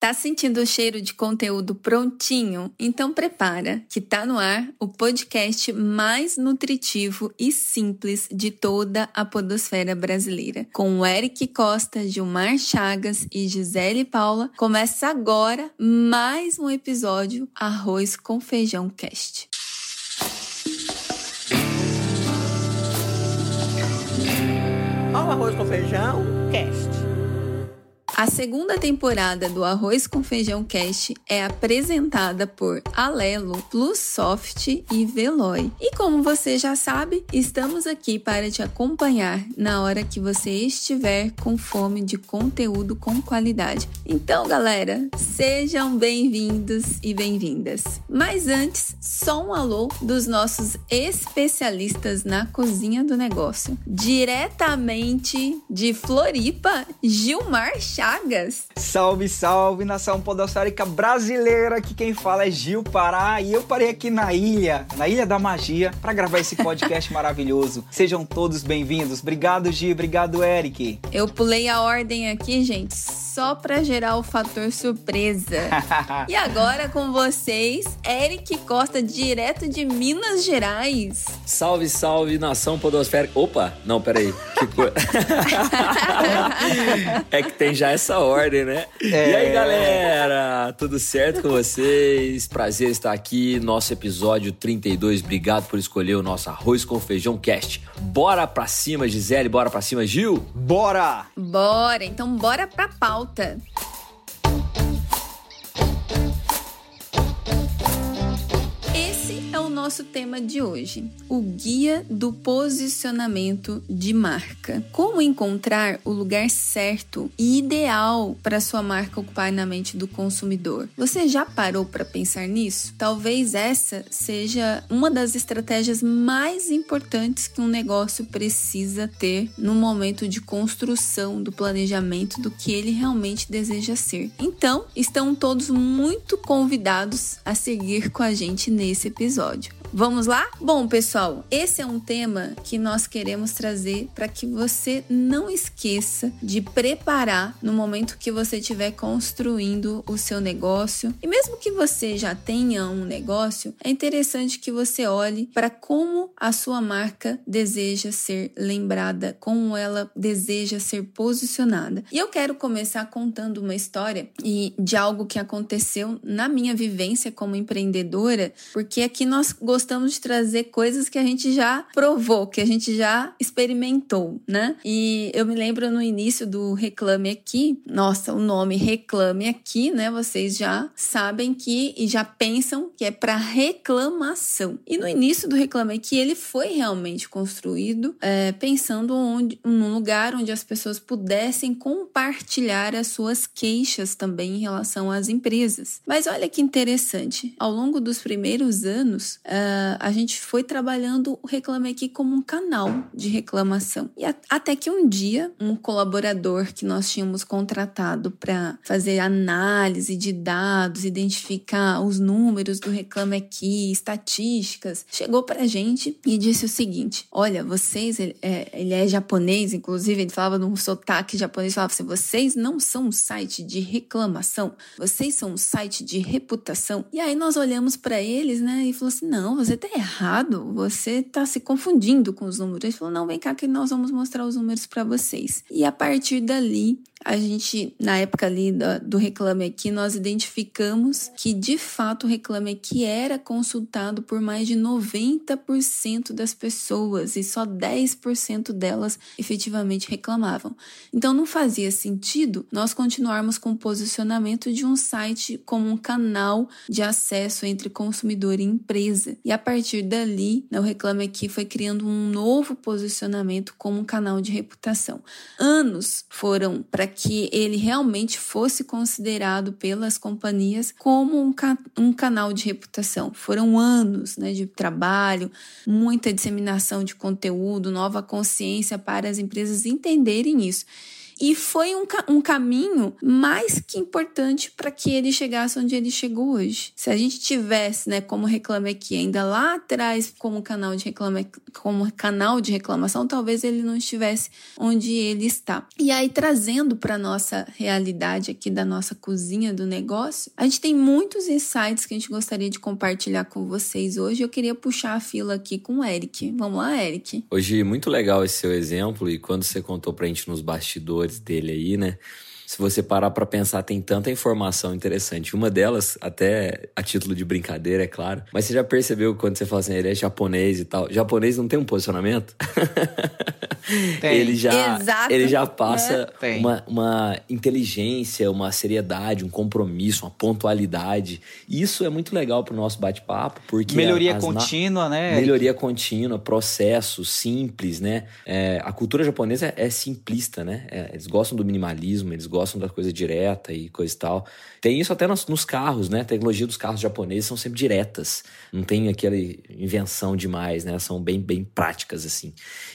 Tá sentindo o cheiro de conteúdo prontinho? Então prepara, que tá no ar o podcast mais nutritivo e simples de toda a podosfera brasileira. Com o Eric Costa, Gilmar Chagas e Gisele Paula, começa agora mais um episódio Arroz com Feijão Cast. Ao Arroz com Feijão Cast. A segunda temporada do Arroz com Feijão Cast é apresentada por Alelo, Plusoft e Veloy. E como você já sabe, estamos aqui para te acompanhar na hora que você estiver com fome de conteúdo com qualidade. Então, galera, sejam bem-vindos e bem-vindas. Mas antes, só um alô dos nossos especialistas na cozinha do negócio. Diretamente de Floripa, Gilmar Chá Chagas. Salve, salve, nação podosférica brasileira. Aqui quem fala é Gil Pará e eu parei aqui na ilha, na Ilha da Magia, para gravar esse podcast maravilhoso. Sejam todos bem-vindos. Obrigado, Gil. Obrigado, Eric. Eu pulei a ordem aqui, gente, só para gerar o fator surpresa. e agora com vocês, Eric Costa, direto de Minas Gerais. Salve, salve, nação podosférica. Opa, não, peraí. Que coisa. é que tem já essa ordem, né? É... E aí, galera? Tudo certo com vocês? Prazer estar aqui, nosso episódio 32. Obrigado por escolher o nosso Arroz com Feijão Cast. Bora pra cima, Gisele, bora pra cima, Gil? Bora! Bora, então bora pra pauta. Nosso tema de hoje, o guia do posicionamento de marca. Como encontrar o lugar certo e ideal para sua marca ocupar na mente do consumidor? Você já parou para pensar nisso? Talvez essa seja uma das estratégias mais importantes que um negócio precisa ter no momento de construção do planejamento do que ele realmente deseja ser. Então, estão todos muito convidados a seguir com a gente nesse episódio. Vamos lá? Bom, pessoal, esse é um tema que nós queremos trazer para que você não esqueça de preparar no momento que você estiver construindo o seu negócio. E mesmo que você já tenha um negócio, é interessante que você olhe para como a sua marca deseja ser lembrada, como ela deseja ser posicionada. E eu quero começar contando uma história e de algo que aconteceu na minha vivência como empreendedora, porque aqui nós gostamos gostamos de trazer coisas que a gente já provou, que a gente já experimentou, né? E eu me lembro no início do Reclame Aqui, nossa, o nome Reclame Aqui, né? Vocês já sabem que e já pensam que é para reclamação. E no início do Reclame Aqui, ele foi realmente construído é, pensando onde, num lugar onde as pessoas pudessem compartilhar as suas queixas também em relação às empresas. Mas olha que interessante, ao longo dos primeiros anos, uh, uh, a gente foi trabalhando o Reclame Aqui como um canal de reclamação. E a, até que um dia, um colaborador que nós tínhamos contratado para fazer análise de dados, identificar os números do Reclame Aqui, estatísticas, chegou para a gente e disse o seguinte: Olha, vocês, ele é, ele é japonês, inclusive, ele falava num sotaque japonês, falava assim: vocês não são um site de reclamação, vocês são um site de reputação. E aí nós olhamos para eles, né, e falou assim: não, você tá errado, você tá se confundindo com os números. Ele falou: não, vem cá que nós vamos mostrar os números para vocês. E a partir dali, a gente, na época ali do, do Reclame Aqui, nós identificamos que de fato o Reclame Aqui era consultado por mais de 90% das pessoas e só 10% delas efetivamente reclamavam. Então não fazia sentido nós continuarmos com o posicionamento de um site como um canal de acesso entre consumidor e empresa. E a partir dali, o Reclame Aqui foi criando um novo posicionamento como um canal de reputação. Anos foram para que ele realmente fosse considerado pelas companhias como um, ca um canal de reputação. Foram anos né, de trabalho, muita disseminação de conteúdo, nova consciência para as empresas entenderem isso. E foi um, um caminho mais que importante para que ele chegasse onde ele chegou hoje. Se a gente tivesse, né, como Reclame Aqui, ainda lá atrás como canal de reclama, como canal de reclamação, talvez ele não estivesse onde ele está. E aí trazendo para nossa realidade aqui da nossa cozinha do negócio, a gente tem muitos insights que a gente gostaria de compartilhar com vocês hoje. Eu queria puxar a fila aqui com o Eric. Vamos lá, Eric. Hoje muito legal esse seu exemplo e quando você contou pra gente nos bastidores dele aí, né? Se você parar para pensar, tem tanta informação interessante. Uma delas, até a título de brincadeira, é claro. Mas você já percebeu quando você fala assim, ele é japonês e tal? Japonês não tem um posicionamento? Tem. Ele já, Exato. ele já passa é. uma, uma inteligência, uma seriedade, um compromisso, uma pontualidade. Isso é muito legal pro nosso bate-papo, porque melhoria contínua, né? Melhoria contínua, processo simples, né? É, a cultura japonesa é, simplista, né? É, eles gostam do minimalismo, eles gostam gostam da coisa direta e coisa e tal. Tem isso até nos, nos carros, né? A tecnologia dos carros japoneses são sempre diretas. Não tem aquela invenção demais, né? São bem, bem práticas, assim.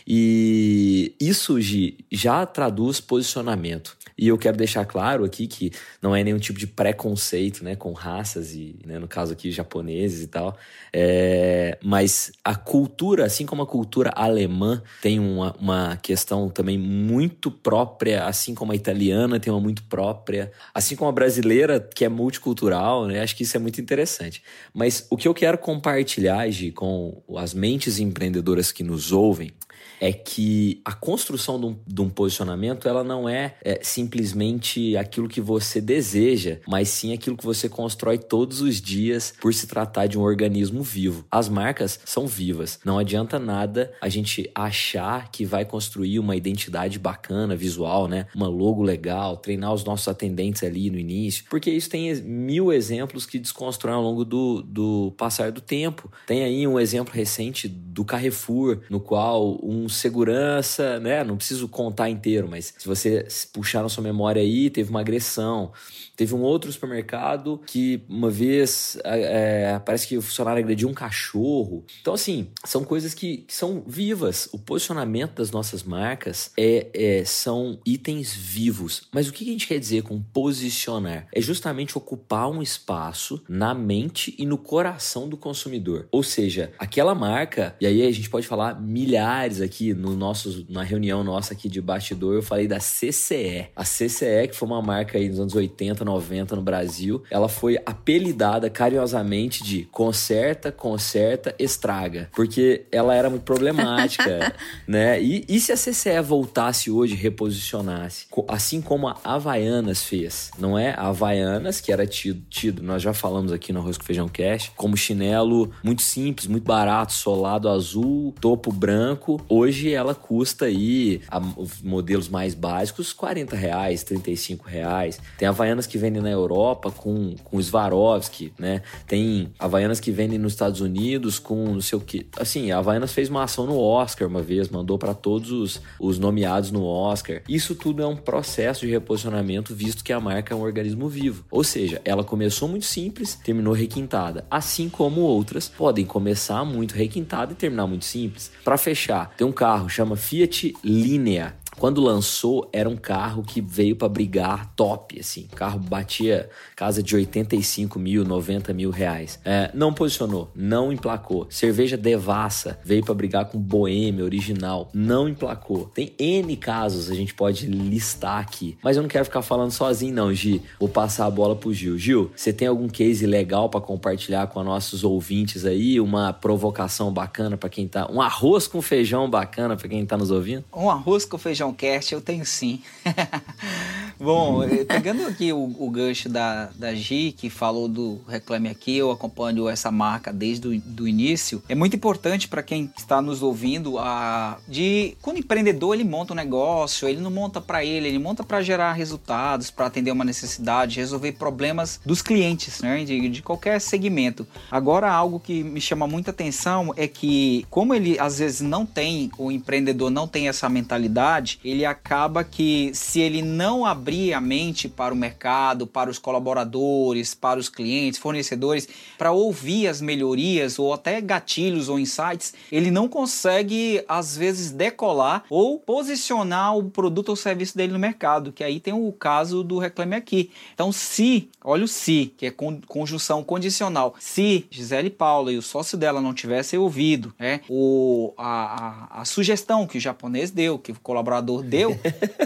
E isso, Gi, já traduz posicionamento. E eu quero deixar claro aqui que não é nenhum tipo de preconceito, né? Com raças e, né, no caso aqui, japoneses e tal. É, mas a cultura, assim como a cultura alemã tem uma, uma questão também muito própria, assim como a italiana tem uma muito própria, assim como a brasileira, que é multicultural, né? Acho que isso é muito interessante. Mas o que eu quero compartilhar, Gi, com as mentes empreendedoras que nos ouvem, é que a construção de um, de um posicionamento ela não é, é, simplesmente aquilo que você deseja, mas sim aquilo que você constrói todos os dias por se tratar de um organismo vivo. As marcas são vivas. Não adianta nada a gente achar que vai construir uma identidade bacana, visual, né? Uma logo legal, treinar os nossos atendentes ali no início, porque isso tem mil exemplos que desconstroem ao longo do, do passar do tempo. Tem aí um exemplo recente do Carrefour, no qual um segurança, né? Não preciso contar inteiro, mas se você puxar na sua memória aí, teve uma agressão. Teve um outro supermercado que uma vez é, parece que o funcionário agrediu um cachorro. Então, assim, são coisas que, que são vivas. O posicionamento das nossas marcas é, é, são itens vivos. Mas o que a gente quer dizer com posicionar? É justamente ocupar um espaço na mente e no coração do consumidor. Ou seja, aquela marca, e aí a gente pode falar milhares aqui no nosso, na reunião nossa aqui de bastidor, eu falei da CCE. A CCE, que foi uma marca aí nos anos 80, 90 no Brasil, ela foi apelidada carinhosamente de conserta, conserta, estraga, porque ela era muito problemática, né? E, e se a CCE voltasse hoje, reposicionasse, assim como a Havaianas fez, não é? A Havaianas, que era tido, tido nós já falamos aqui no Arroz com Feijão Cash, como chinelo muito simples, muito barato, solado azul, topo branco. Hoje ela custa aí, a, os modelos mais básicos, 40 reais, 35 reais. Tem Havaianas que que vendem na Europa com, com Swarovski, né? Tem Havaianas que vendem nos Estados Unidos com não sei o que. Assim, a Havaianas fez uma ação no Oscar uma vez, mandou para todos os, os nomeados no Oscar. Isso tudo é um processo de reposicionamento, visto que a marca é um organismo vivo. Ou seja, ela começou muito simples, terminou requintada. Assim como outras podem começar muito requintada e terminar muito simples. Para fechar, tem um carro chama Fiat Linea quando lançou, era um carro que veio para brigar top, assim. O carro batia casa de 85 mil, 90 mil reais. É, não posicionou, não emplacou. Cerveja Devassa veio para brigar com Boêmia original, não emplacou. Tem N casos a gente pode listar aqui. Mas eu não quero ficar falando sozinho, não, Gi. Vou passar a bola pro Gil. Gil, você tem algum case legal para compartilhar com nossos ouvintes aí? Uma provocação bacana para quem tá. Um arroz com feijão bacana para quem tá nos ouvindo? Um arroz com feijão Cast eu tenho sim. Bom, eh, pegando aqui o, o, gancho da, da Gi, que falou do Reclame Aqui, eu acompanho essa marca desde o início. É muito importante para quem está nos ouvindo a de quando o empreendedor ele monta um negócio, ele não monta para ele, ele monta para gerar resultados, para atender uma necessidade, resolver problemas dos clientes, né, de, de qualquer segmento. Agora, algo que me chama muita atenção é que, como ele às vezes não tem, o empreendedor não tem essa mentalidade, ele acaba que se ele não abrir a mente para o mercado, para os colaboradores, para os clientes, fornecedores, para ouvir as melhorias ou até gatilhos ou insights, ele não consegue às vezes decolar ou posicionar o produto ou serviço dele no mercado, que aí tem o caso do Reclame Aqui. Então, se, olha o se, que é conjunção condicional, se Gisele Paula e o sócio dela não tivessem ouvido né, o, a, a, a sugestão que o japonês deu, que o colaborador deu,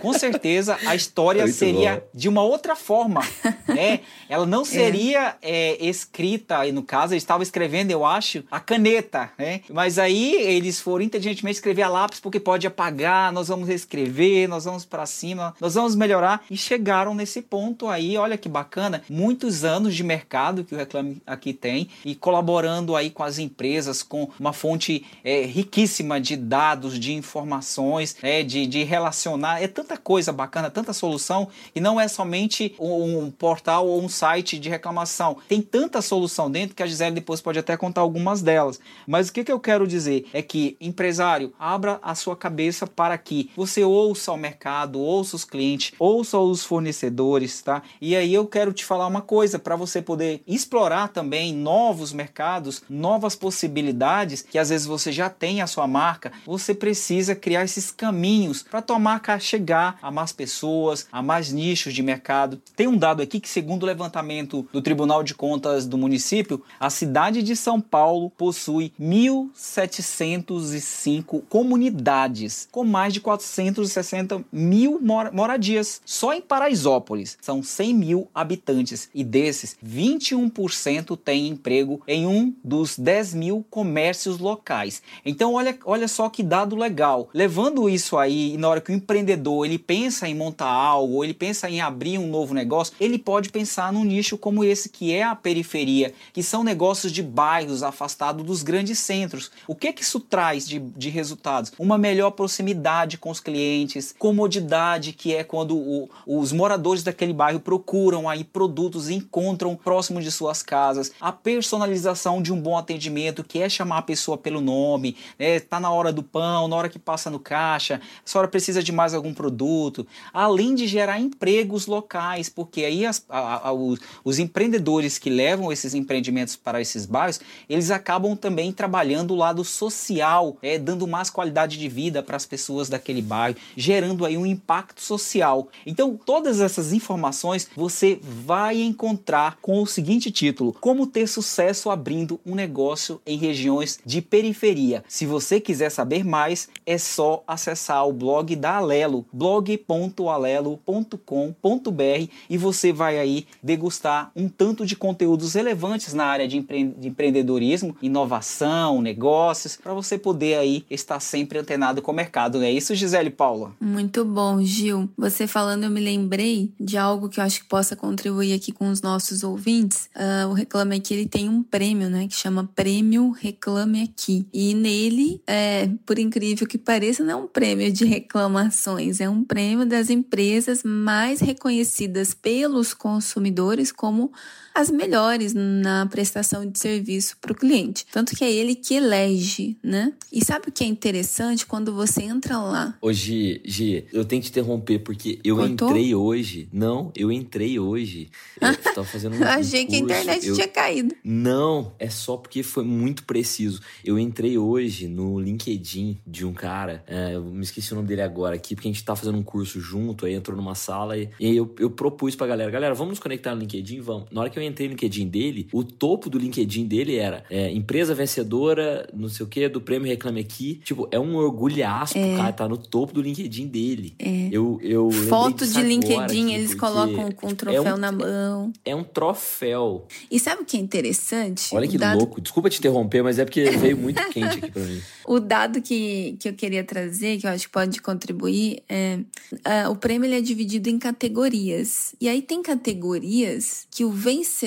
com certeza a história Muito seria bom. de uma outra forma. Né? Ela não é. seria é. É, escrita, e no caso, eles estavam escrevendo, eu acho, a caneta, né? Mas aí eles foram inteligentemente escrever a lápis porque pode apagar, nós vamos reescrever, nós vamos para cima, nós vamos melhorar e chegaram nesse ponto aí, olha que bacana, muitos anos de mercado que o Reclame aqui tem e colaborando aí com as empresas com uma fonte é, riquíssima de dados, de informações, é, de, de relacionar, é tanta coisa bacana, tanta solução e não é somente um, um portal ou um site de reclamação, tem tanta solução dentro que a Gisele depois pode até contar algumas delas, mas o que, que eu quero dizer é que empresário, abra a sua cabeça para que você ouça o mercado, ouça os clientes, ouça os fornecedores, tá? E aí eu quero te falar uma coisa para você poder explorar também novos mercados, novas possibilidades que às vezes você já tem a sua marca, você precisa criar esses caminhos para tomar chegar a mais pessoas, a mais nichos de mercado. Tem um dado aqui que segundo o levantamento do Tribunal de Contas do município, a cidade de São Paulo possui 1.705 comunidades com mais de 460 mil moradias. Só em Paraisópolis são 100 mil habitantes e desses 21% têm emprego em um dos 10 mil comércios locais. Então olha, olha só que dado legal. Levando isso aí, na hora que o empreendedor ele pensa em montar algo, ou ele pensa em abrir um novo negócio, ele pode pensar num nicho como esse que é a periferia, que são negócios de bairros afastados dos grandes centros. O que que isso traz de, de resultados? Uma melhor proximidade com os clientes, comodidade que é quando o, os moradores daquele bairro procuram aí produtos e encontram próximo de suas casas, a personalização de um bom atendimento que é chamar a pessoa pelo nome, né? tá na hora do pão, na hora que passa no caixa, a senhora precisa de mais algum produto, além de gerar empregos locais, porque aí as, a, a, os, os empreendedores que levam esses empreendimentos para esses bairros, eles acabam também trabalhando o lado social, é, dando mais qualidade de vida para as pessoas daquele bairro, gerando aí um impacto social. Então, todas essas informações você vai encontrar com o seguinte título: Como ter sucesso abrindo um negócio em regiões de periferia. Se você quiser saber mais, é só acessar o blog da Alelo, blog.alelo.com.br e você vai aí degustar um tanto de conteúdos relevantes na área de, empre de empreendedorismo, inovação, negócios, para você poder aí estar sempre antenado com o mercado, é isso, Gisele Paula? Muito bom, Gil. Você falando, eu me lembrei de algo que eu acho que possa contribuir aqui com os nossos ouvintes. Uh, o Reclame Aqui ele tem um prêmio, né, que chama Prêmio Reclame Aqui. E nele, é, por incrível que pareça, não é um prêmio de reclamações, é um prêmio das empresas mais reconhecidas pelos consumidores como as melhores na prestação de serviço para o cliente. Tanto que é ele que elege, né? E sabe o que é interessante quando você entra lá? Hoje, Gi, eu tenho que te interromper porque eu Cortou? entrei hoje. Não, eu entrei hoje. Eu estava fazendo um. achei que a internet eu... tinha caído. Não, é só porque foi muito preciso. Eu entrei hoje no LinkedIn de um cara, é, eu me esqueci o nome dele agora aqui, porque a gente tá fazendo um curso junto, aí entrou numa sala e, e eu, eu propus pra galera: galera, vamos nos conectar no LinkedIn? Vamos. Na hora que eu entrei no LinkedIn dele, o topo do LinkedIn dele era é, empresa vencedora, não sei o que, do prêmio Reclame Aqui. Tipo, é um orgulhaço é. cara tá no topo do LinkedIn dele. É. Eu, eu Foto de LinkedIn, aqui, eles colocam com um troféu é um, na mão. É um troféu. E sabe o que é interessante? Olha que dado... louco. Desculpa te interromper, mas é porque veio muito quente aqui pra mim. O dado que, que eu queria trazer, que eu acho que pode contribuir, é uh, o prêmio ele é dividido em categorias. E aí tem categorias que o vencedor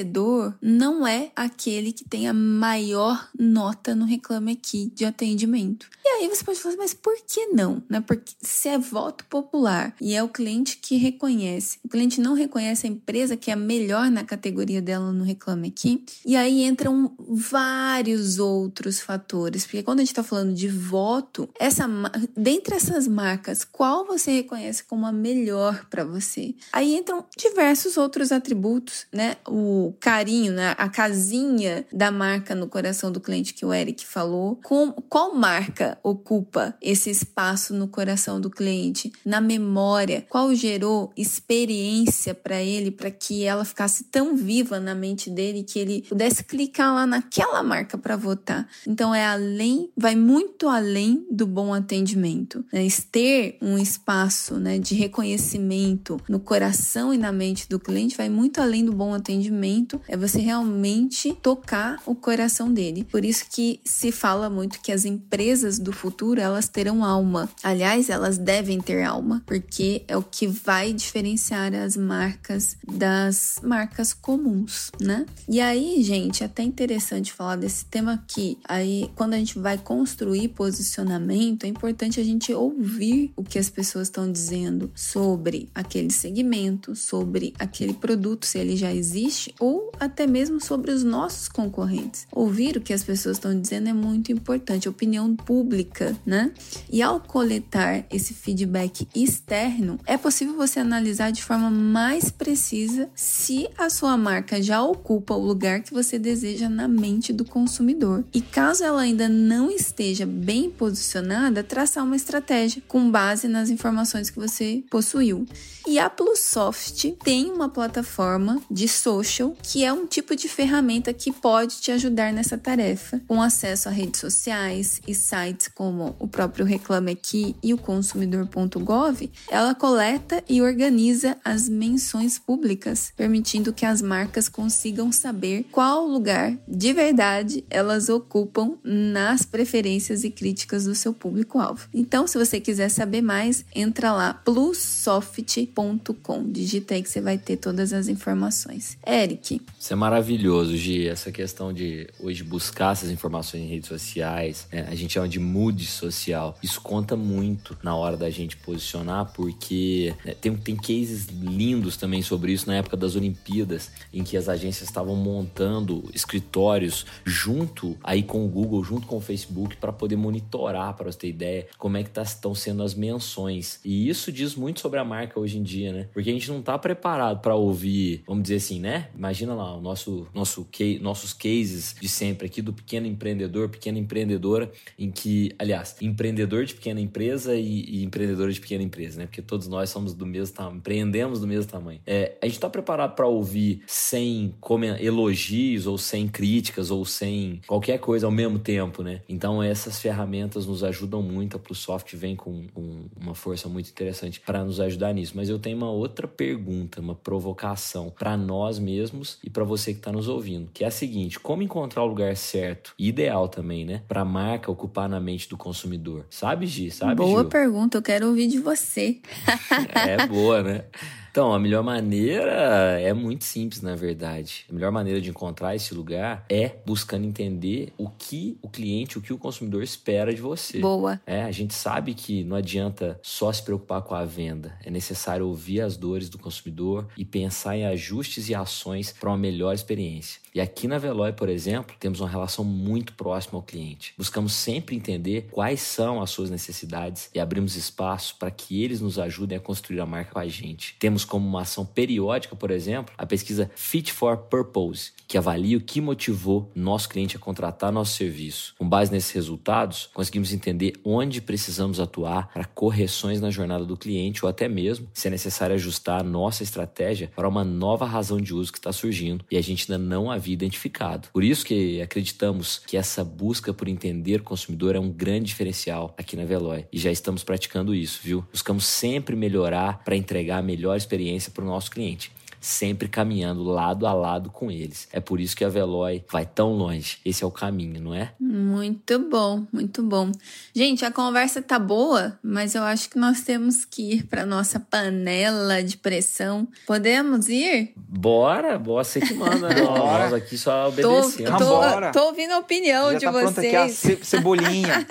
não é aquele que tem a maior nota no Reclame Aqui de atendimento. E aí você pode falar, mas por que não? Né? Porque se é voto popular e é o cliente que reconhece, o cliente não reconhece a empresa que é a melhor na categoria dela no Reclame Aqui, e aí entram vários outros fatores. Porque quando a gente está falando de voto, essa dentre essas marcas, qual você reconhece como a melhor melhor para você. Aí entram diversos outros atributos, né? O carinho, né? a casinha da marca no coração do cliente que o Eric falou. Com, qual marca ocupa esse espaço no coração do cliente? Na memória, qual gerou experiência para ele, para que ela ficasse tão viva na mente dele que ele pudesse clicar lá naquela marca para votar? Então é além, vai muito além do bom atendimento. Né? Ter um espaço né, de reconhecimento no coração e na mente do cliente vai muito além do bom atendimento. É você realmente tocar o coração dele. Por isso que se fala muito que as empresas do futuro elas terão alma. Aliás, elas devem ter alma, porque é o que vai diferenciar as marcas das marcas comuns, né? E aí, gente, é até interessante falar desse tema aqui. Aí, quando a gente vai construir posicionamento, é importante a gente ouvir o que as pessoas estão dizendo sobre aquele segmento, sobre aquele produto, se ele já existe, ou até mesmo sobre os nossos concorrentes. Ouvir o que as pessoas estão dizendo é muito importante, opinião pública, né? E ao coletar esse feedback externo, é possível você analisar de forma mais precisa se a sua marca já ocupa o lugar que você deseja na mente do consumidor. E caso ela ainda não esteja bem posicionada, traçar uma estratégia com base nas informações que você possuiu. E a Plusoft tem uma plataforma de social que é um tipo de ferramenta que pode te ajudar nessa tarefa, com acesso a redes sociais e sites como o próprio Reclame Aqui e o consumidor.gov. Ela coleta e organiza as menções públicas, permitindo que as marcas consigam saber qual lugar de verdade elas ocupam nas preferências e críticas do seu público-alvo. Então, se você quiser saber mais, entra lá plussoft.com. Digita aí que você vai ter todas as informações. Eric. Isso é maravilhoso, Gi. Essa questão de hoje buscar essas informações em redes sociais, né? a gente chama de mood social. Isso conta muito na hora da gente posicionar, porque né, tem, tem cases lindos também sobre isso na época das Olimpíadas, em que as agências estavam montando escritórios junto aí com o Google, junto com o Facebook, para poder monitorar, para você ter ideia, como é que tá, estão sendo as menções. E isso diz muito sobre a marca hoje em dia, né? Porque a gente não tá preparado para ouvir, vamos dizer assim, né? Imagina lá o nosso, nosso nossos cases de sempre aqui do pequeno empreendedor, pequena empreendedora, em que, aliás, empreendedor de pequena empresa e, e empreendedora de pequena empresa, né? Porque todos nós somos do mesmo tamanho, empreendemos do mesmo tamanho. É, a gente tá preparado para ouvir sem elogios ou sem críticas ou sem qualquer coisa ao mesmo tempo, né? Então essas ferramentas nos ajudam muito, a PlusSoft vem com, com uma força muito interessante para nos ajudar nisso. Mas eu tenho uma outra pergunta, uma provocação para nós mesmos e para você que está nos ouvindo, que é a seguinte: como encontrar o lugar certo, ideal também, né, para a marca ocupar na mente do consumidor? Sabe, Gi? Sabe, Boa Gil? pergunta, eu quero ouvir de você. é boa, né? Então, a melhor maneira é muito simples, na verdade. A melhor maneira de encontrar esse lugar é buscando entender o que o cliente, o que o consumidor espera de você. Boa. É, a gente sabe que não adianta só se preocupar com a venda. É necessário ouvir as dores do consumidor e pensar em ajustes e ações para uma melhor experiência. E aqui na Veloy, por exemplo, temos uma relação muito próxima ao cliente. Buscamos sempre entender quais são as suas necessidades e abrimos espaço para que eles nos ajudem a construir a marca com a gente. Temos como uma ação periódica, por exemplo, a pesquisa Fit for Purpose, que avalia o que motivou nosso cliente a contratar nosso serviço. Com base nesses resultados, conseguimos entender onde precisamos atuar para correções na jornada do cliente ou até mesmo se é necessário ajustar a nossa estratégia para uma nova razão de uso que está surgindo e a gente ainda não havia identificado. Por isso que acreditamos que essa busca por entender o consumidor é um grande diferencial aqui na Veloy e já estamos praticando isso, viu? Buscamos sempre melhorar para entregar a melhor experiência para o nosso cliente sempre caminhando lado a lado com eles. É por isso que a Veloy vai tão longe. Esse é o caminho, não é? Muito bom, muito bom. Gente, a conversa tá boa, mas eu acho que nós temos que ir para nossa panela de pressão. Podemos ir? Bora, bora, você que manda. Né? Nós aqui só obedecendo. Tô, tô, tô ouvindo a opinião Já de tá vocês. Pronta aqui a cebolinha.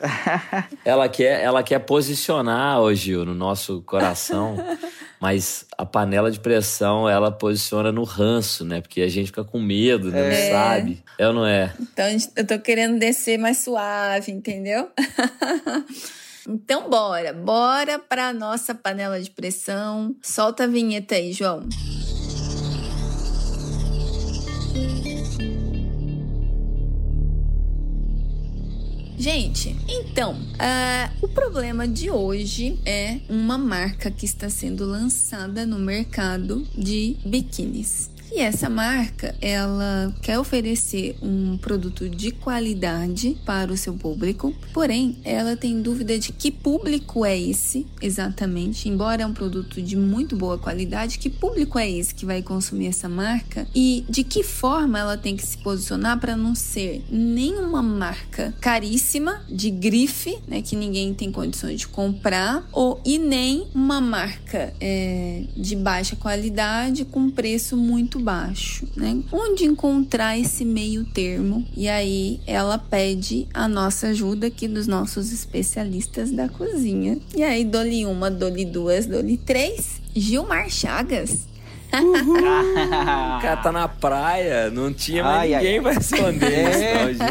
ela quer, ela quer posicionar hoje no nosso coração mas a panela de pressão ela posiciona no ranço, né? Porque a gente fica com medo, né? É. Não sabe. É ou não é? Então eu tô querendo descer mais suave, entendeu? Então bora, bora para nossa panela de pressão. Solta a vinheta aí, João. Gente, então, uh, o problema de hoje é uma marca que está sendo lançada no mercado de biquínis. E essa marca, ela quer oferecer um produto de qualidade para o seu público, porém, ela tem dúvida de que público é esse exatamente, embora é um produto de muito boa qualidade, que público é esse que vai consumir essa marca e de que forma ela tem que se posicionar para não ser nenhuma marca caríssima, de grife, né, que ninguém tem condições de comprar, ou e nem uma marca é, de baixa qualidade com preço muito baixo, né? Onde encontrar esse meio termo? E aí ela pede a nossa ajuda aqui dos nossos especialistas da cozinha. E aí dou-lhe uma, dou-lhe duas, dou-lhe três. Gilmar Chagas. o cara tá na praia, não tinha mais ai, ninguém ai, pra responder isso,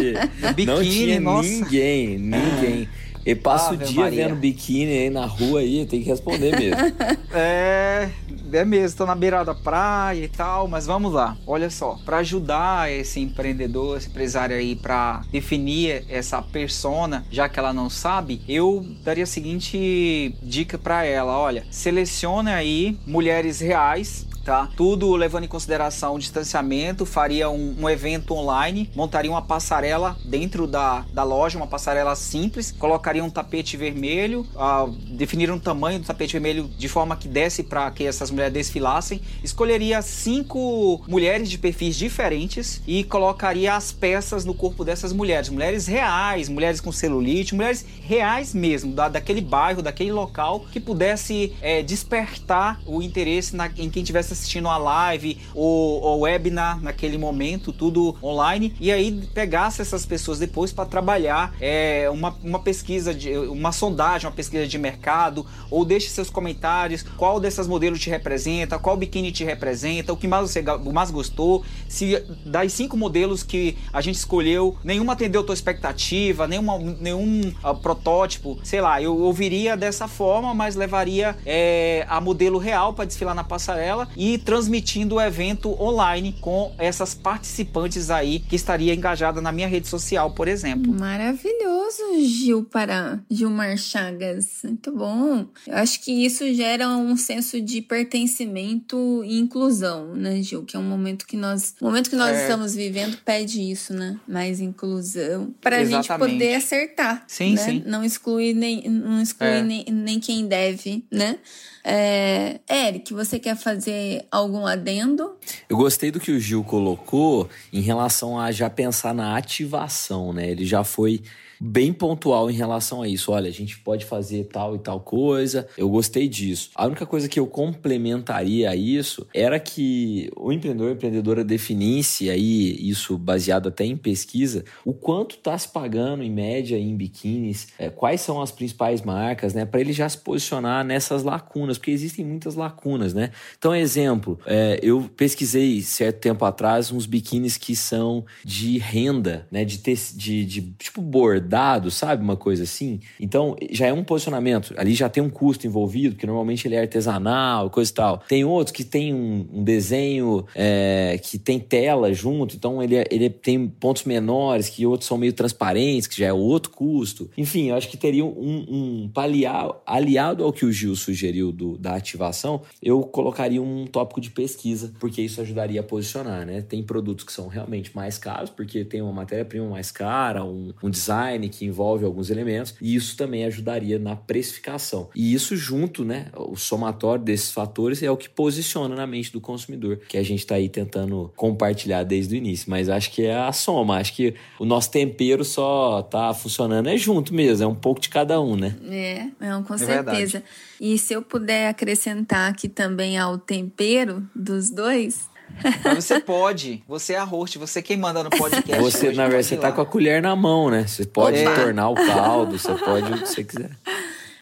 não. Biquíni, não tinha nossa. ninguém, ninguém. Ele passa Ave o dia Maria. vendo biquíni aí na rua aí, tem que responder mesmo. é, é mesmo, tô na beira da praia e tal, mas vamos lá. Olha só, para ajudar esse empreendedor, esse empresário aí para definir essa persona, já que ela não sabe, eu daria a seguinte dica para ela, olha, selecione aí mulheres reais tá? Tudo levando em consideração o distanciamento, faria um, um, evento online, montaria uma passarela dentro da, da loja, uma passarela simples, colocaria um tapete vermelho, uh, definiria um tamanho do tapete vermelho de forma que desse para que essas mulheres desfilassem, escolheria cinco mulheres de perfis diferentes e colocaria as peças no corpo dessas mulheres, mulheres reais, mulheres com celulite, mulheres reais mesmo, da, daquele bairro, daquele local, que pudesse é, despertar o interesse na, em quem tivesse assistindo a live ou, ou webinar naquele momento, tudo online, e aí pegasse essas pessoas depois para trabalhar é, uma, uma pesquisa, de, uma sondagem, uma pesquisa de mercado, ou deixe seus comentários, qual dessas modelos te representa, qual biquíni te representa, o que mais você mais gostou, se das cinco modelos que a gente escolheu, nenhuma atendeu tua expectativa, nenhuma, nenhum uh, protótipo, sei lá, eu ouviria dessa forma, mas levaria é, a modelo real para desfilar na passarela e e transmitindo o evento online com essas participantes aí que estaria engajada na minha rede social, por exemplo. Maravilhoso, Gil Pará, Gilmar Chagas. Muito bom. Eu acho que isso gera um senso de pertencimento e inclusão, né, Gil? Que é um momento que nós, o momento que nós é... estamos vivendo pede isso, né? Mais inclusão para a gente poder acertar. Sim, né? sim. Não excluir nem não excluir é. nem, nem quem deve, né? É, Eric, você quer fazer algum adendo? Eu gostei do que o Gil colocou em relação a já pensar na ativação, né? Ele já foi bem pontual em relação a isso. Olha, a gente pode fazer tal e tal coisa. Eu gostei disso. A única coisa que eu complementaria a isso era que o empreendedor, a empreendedora definisse aí isso baseado até em pesquisa, o quanto está se pagando em média em biquínis, é, quais são as principais marcas, né, para ele já se posicionar nessas lacunas, porque existem muitas lacunas, né? Então, exemplo, é, eu pesquisei certo tempo atrás uns biquínis que são de renda, né, de, ter, de, de tipo bordado dado, sabe? Uma coisa assim. Então, já é um posicionamento. Ali já tem um custo envolvido, porque normalmente ele é artesanal, coisa e tal. Tem outros que tem um, um desenho é, que tem tela junto, então ele, é, ele tem pontos menores, que outros são meio transparentes, que já é outro custo. Enfim, eu acho que teria um, um paliar, aliado ao que o Gil sugeriu do, da ativação, eu colocaria um tópico de pesquisa, porque isso ajudaria a posicionar, né? Tem produtos que são realmente mais caros, porque tem uma matéria-prima mais cara, um, um design design que envolve alguns elementos, e isso também ajudaria na precificação. E isso junto, né, o somatório desses fatores é o que posiciona na mente do consumidor, que a gente está aí tentando compartilhar desde o início. Mas acho que é a soma, acho que o nosso tempero só tá funcionando é junto mesmo, é um pouco de cada um, né? É, não, com é certeza. Verdade. E se eu puder acrescentar aqui também ao tempero dos dois, mas você pode, você é a host, você quem manda no podcast. Você, na verdade, você tá com a colher na mão, né? Você pode é. tornar o caldo, você pode o que você quiser.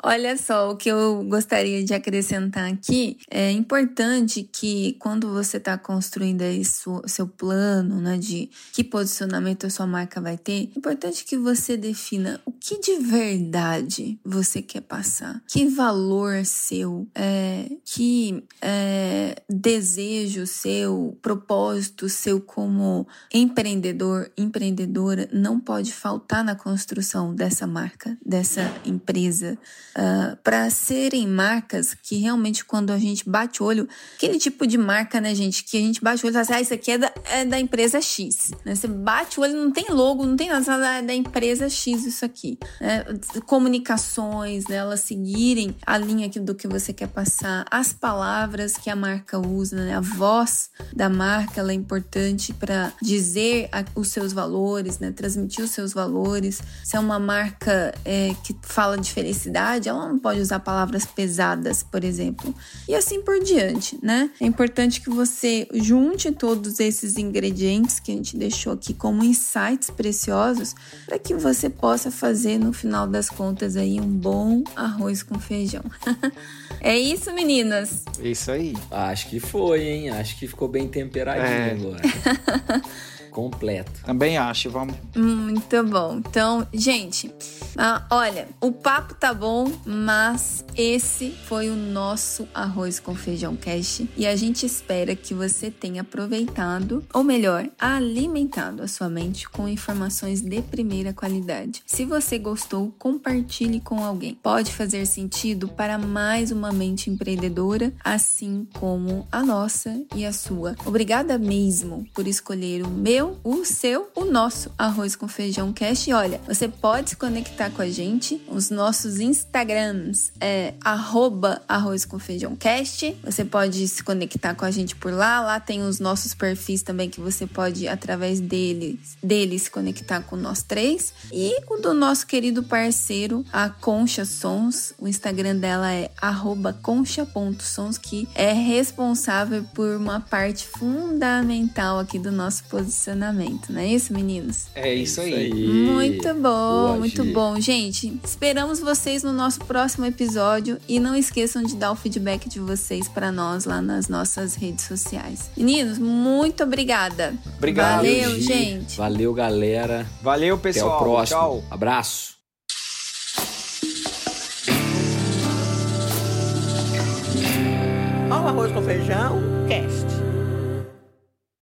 Olha só, o que eu gostaria de acrescentar aqui é importante que quando você está construindo aí seu, seu plano, né, de que posicionamento a sua marca vai ter, é importante que você defina o que de verdade você quer passar, que valor seu, é, que é, desejo seu, propósito seu como empreendedor, empreendedora. Não pode faltar na construção dessa marca, dessa empresa uh, ah, para serem marcas que realmente, quando a gente bate o olho, aquele tipo de marca, né, gente, que a gente bate o olho e fala assim, ah, isso aqui é da, é da empresa X. Né? Você bate o olho, não tem logo, não tem nada, é da empresa X isso aqui. Né? Comunicações, né, elas seguirem a linha do que você quer passar, as palavras que a marca usa, né? a voz da marca ela é importante para dizer a, os seus valores, né? transmitir os seus valores. Se é uma marca é, que fala de felicidade, ela não pode usar palavras pesadas, por exemplo. E assim por diante, né? É importante que você junte todos esses ingredientes que a gente deixou aqui como insights preciosos para que você possa fazer no final das contas aí um bom arroz com feijão. é isso, meninas. Isso aí. Acho que foi, hein? Acho que ficou bem temperadinho é. agora. completo. Também acho, vamos. Muito bom. Então, gente, ah, olha, o papo tá bom, mas esse foi o nosso arroz com feijão cash e a gente espera que você tenha aproveitado, ou melhor, alimentado a sua mente com informações de primeira qualidade. Se você gostou, compartilhe com alguém. Pode fazer sentido para mais uma mente empreendedora, assim como a nossa e a sua. Obrigada mesmo por escolher o meu meu, o seu, o nosso Arroz com Feijão Cast. E olha, você pode se conectar com a gente. Os nossos Instagrams é arroba Arroz com Feijão Cast. Você pode se conectar com a gente por lá. Lá tem os nossos perfis também que você pode, através deles, deles se conectar com nós três. E o do nosso querido parceiro, a Concha Sons. O Instagram dela é arroba concha.sons, que é responsável por uma parte fundamental aqui do nosso posicionamento relacionamento, não é isso, meninos? É isso aí. Muito bom, Boa, muito bom. Gente, esperamos vocês no nosso próximo episódio e não esqueçam de dar o feedback de vocês para nós lá nas nossas redes sociais. Meninos, muito obrigada. Obrigado. Valeu, gente. Valeu, galera. Valeu, pessoal. Até o próximo. Tchau. Abraço. Ó, arroz com feijão